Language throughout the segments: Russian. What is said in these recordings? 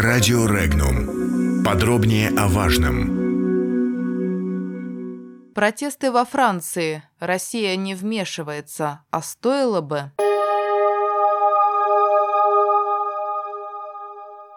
Радио Регнум. Подробнее о важном. Протесты во Франции. Россия не вмешивается, а стоило бы...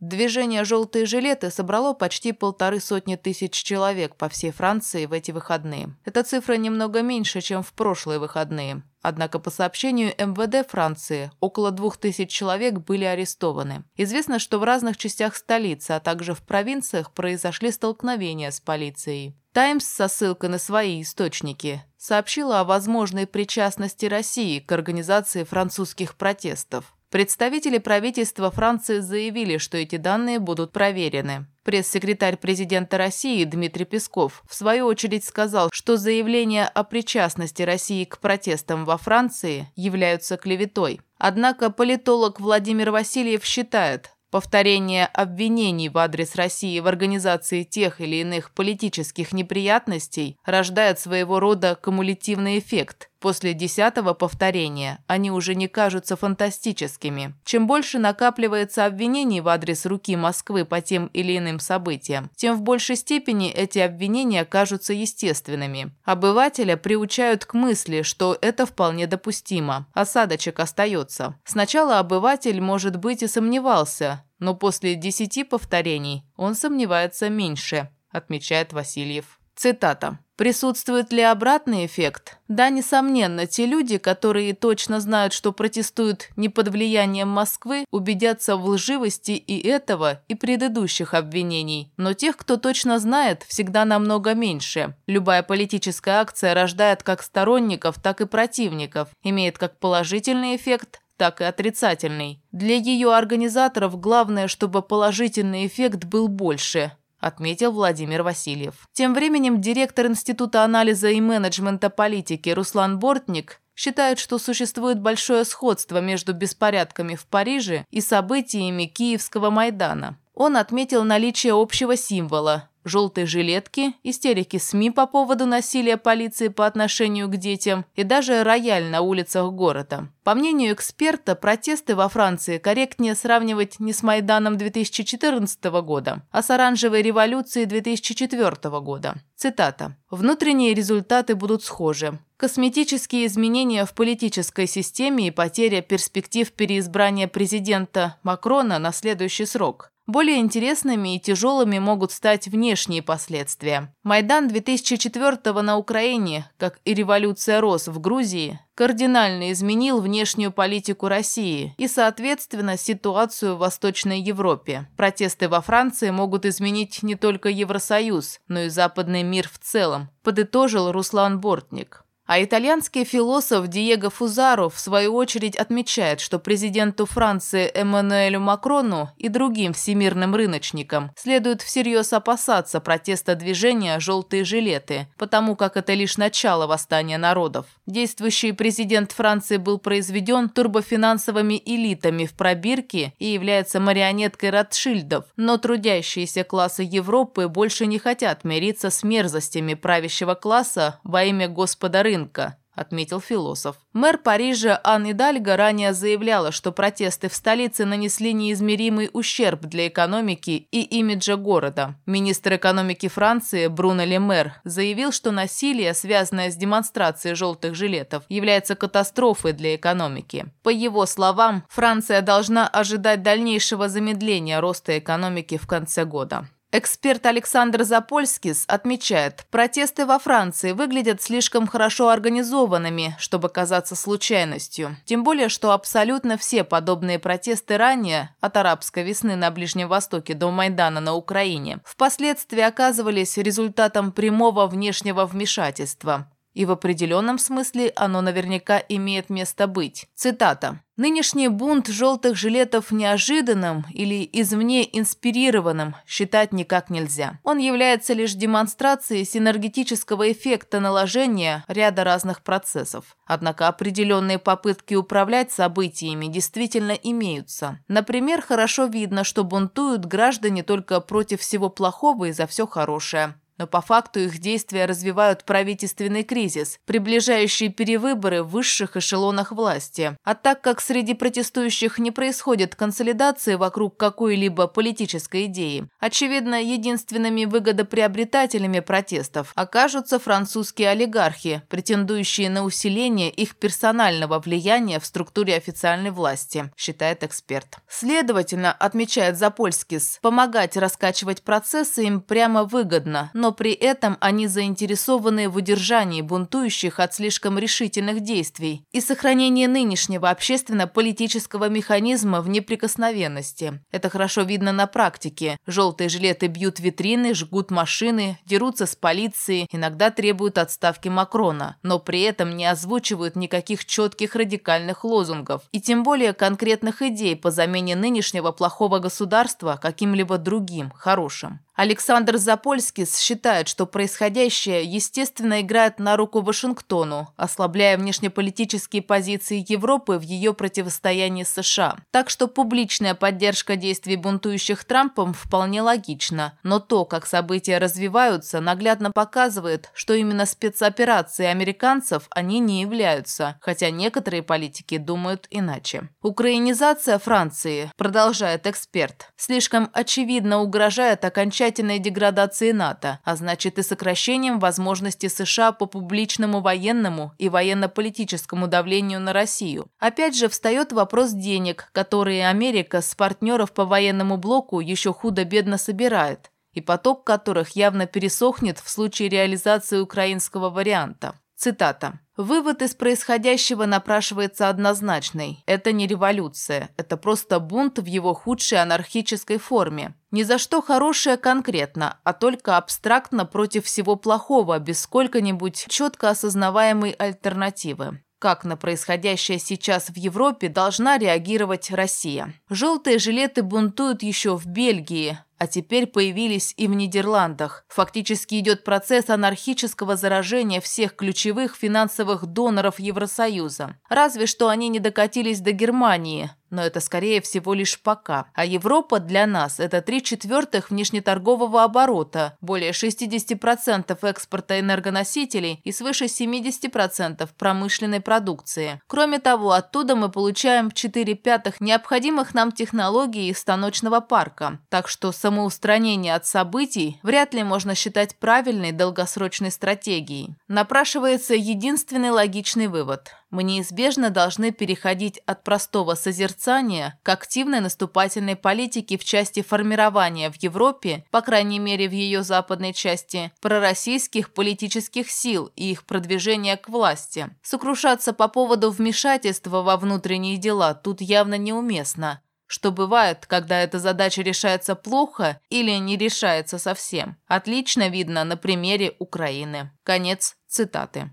Движение «Желтые жилеты» собрало почти полторы сотни тысяч человек по всей Франции в эти выходные. Эта цифра немного меньше, чем в прошлые выходные. Однако по сообщению МВД Франции, около двух тысяч человек были арестованы. Известно, что в разных частях столицы, а также в провинциях произошли столкновения с полицией. «Таймс» со ссылкой на свои источники сообщила о возможной причастности России к организации французских протестов. Представители правительства Франции заявили, что эти данные будут проверены. Пресс-секретарь президента России Дмитрий Песков в свою очередь сказал, что заявления о причастности России к протестам во Франции являются клеветой. Однако политолог Владимир Васильев считает, Повторение обвинений в адрес России в организации тех или иных политических неприятностей рождает своего рода кумулятивный эффект. После десятого повторения они уже не кажутся фантастическими. Чем больше накапливается обвинений в адрес руки Москвы по тем или иным событиям, тем в большей степени эти обвинения кажутся естественными. Обывателя приучают к мысли, что это вполне допустимо. Осадочек остается. Сначала обыватель, может быть, и сомневался, но после десяти повторений он сомневается меньше, отмечает Васильев. Цитата. Присутствует ли обратный эффект? Да, несомненно, те люди, которые точно знают, что протестуют не под влиянием Москвы, убедятся в лживости и этого, и предыдущих обвинений. Но тех, кто точно знает, всегда намного меньше. Любая политическая акция рождает как сторонников, так и противников, имеет как положительный эффект, так и отрицательный. Для ее организаторов главное, чтобы положительный эффект был больше – отметил Владимир Васильев. Тем временем директор Института анализа и менеджмента политики Руслан Бортник считает, что существует большое сходство между беспорядками в Париже и событиями Киевского Майдана. Он отметил наличие общего символа желтые жилетки, истерики СМИ по поводу насилия полиции по отношению к детям и даже рояль на улицах города. По мнению эксперта, протесты во Франции корректнее сравнивать не с Майданом 2014 года, а с оранжевой революцией 2004 года. Цитата. «Внутренние результаты будут схожи. Косметические изменения в политической системе и потеря перспектив переизбрания президента Макрона на следующий срок. Более интересными и тяжелыми могут стать внешние последствия. Майдан 2004 на Украине, как и революция РОС в Грузии, кардинально изменил внешнюю политику России и, соответственно, ситуацию в Восточной Европе. Протесты во Франции могут изменить не только Евросоюз, но и западный мир в целом, подытожил Руслан Бортник. А итальянский философ Диего Фузаро в свою очередь отмечает, что президенту Франции Эммануэлю Макрону и другим всемирным рыночникам следует всерьез опасаться протеста движения «желтые жилеты», потому как это лишь начало восстания народов. Действующий президент Франции был произведен турбофинансовыми элитами в пробирке и является марионеткой Ротшильдов, но трудящиеся классы Европы больше не хотят мириться с мерзостями правящего класса во имя Господа рынка рынка, отметил философ. Мэр Парижа Ан Идальго ранее заявляла, что протесты в столице нанесли неизмеримый ущерб для экономики и имиджа города. Министр экономики Франции Бруно Лемер заявил, что насилие, связанное с демонстрацией желтых жилетов, является катастрофой для экономики. По его словам, Франция должна ожидать дальнейшего замедления роста экономики в конце года. Эксперт Александр Запольскис отмечает, протесты во Франции выглядят слишком хорошо организованными, чтобы казаться случайностью. Тем более, что абсолютно все подобные протесты ранее, от арабской весны на Ближнем Востоке до Майдана на Украине, впоследствии оказывались результатом прямого внешнего вмешательства. И в определенном смысле оно наверняка имеет место быть. Цитата. «Нынешний бунт желтых жилетов неожиданным или извне инспирированным считать никак нельзя. Он является лишь демонстрацией синергетического эффекта наложения ряда разных процессов. Однако определенные попытки управлять событиями действительно имеются. Например, хорошо видно, что бунтуют граждане только против всего плохого и за все хорошее. Но по факту их действия развивают правительственный кризис, приближающий перевыборы в высших эшелонах власти. А так как среди протестующих не происходит консолидации вокруг какой-либо политической идеи, очевидно, единственными выгодоприобретателями протестов окажутся французские олигархи, претендующие на усиление их персонального влияния в структуре официальной власти, считает эксперт. Следовательно, отмечает Запольскис, помогать раскачивать процессы им прямо выгодно, но при этом они заинтересованы в удержании бунтующих от слишком решительных действий и сохранении нынешнего общественно-политического механизма в неприкосновенности. Это хорошо видно на практике. Желтые жилеты бьют витрины, жгут машины, дерутся с полицией, иногда требуют отставки Макрона, но при этом не озвучивают никаких четких радикальных лозунгов и тем более конкретных идей по замене нынешнего плохого государства каким-либо другим, хорошим. Александр Запольскис считает, что происходящее, естественно, играет на руку Вашингтону, ослабляя внешнеполитические позиции Европы в ее противостоянии с США. Так что публичная поддержка действий бунтующих Трампом вполне логична. Но то, как события развиваются, наглядно показывает, что именно спецоперации американцев они не являются, хотя некоторые политики думают иначе. Украинизация Франции, продолжает эксперт, слишком очевидно угрожает окончательно окончательной деградации НАТО, а значит и сокращением возможностей США по публичному военному и военно-политическому давлению на Россию. Опять же встает вопрос денег, которые Америка с партнеров по военному блоку еще худо-бедно собирает, и поток которых явно пересохнет в случае реализации украинского варианта. Цитата. Вывод из происходящего напрашивается однозначный. Это не революция, это просто бунт в его худшей анархической форме. Ни за что хорошее конкретно, а только абстрактно против всего плохого, без сколько-нибудь четко осознаваемой альтернативы как на происходящее сейчас в Европе должна реагировать Россия. Желтые жилеты бунтуют еще в Бельгии, а теперь появились и в Нидерландах. Фактически идет процесс анархического заражения всех ключевых финансовых доноров Евросоюза. Разве что они не докатились до Германии, но это скорее всего лишь пока. А Европа для нас – это три четвертых внешнеторгового оборота, более 60% экспорта энергоносителей и свыше 70% промышленной продукции. Кроме того, оттуда мы получаем 4 пятых необходимых нам технологий из станочного парка. Так что самоустранение от событий вряд ли можно считать правильной долгосрочной стратегией. Напрашивается единственный логичный вывод – мы неизбежно должны переходить от простого созерцания к активной наступательной политике в части формирования в Европе, по крайней мере в ее западной части, пророссийских политических сил и их продвижения к власти. Сокрушаться по поводу вмешательства во внутренние дела тут явно неуместно что бывает, когда эта задача решается плохо или не решается совсем. Отлично видно на примере Украины. Конец цитаты.